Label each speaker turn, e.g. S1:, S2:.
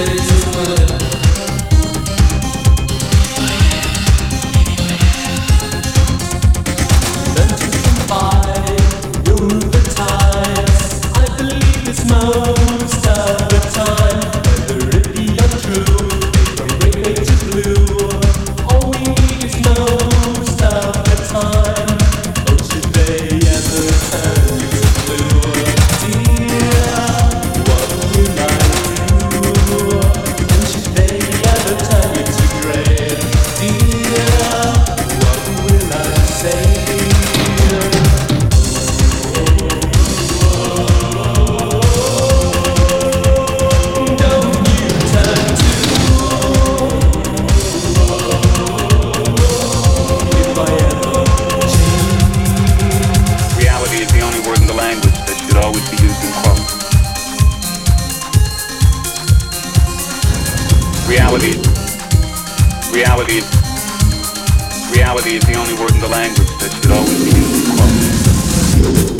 S1: There is you
S2: Reality. Reality. Reality is the only word in the language that should always be used in quotes.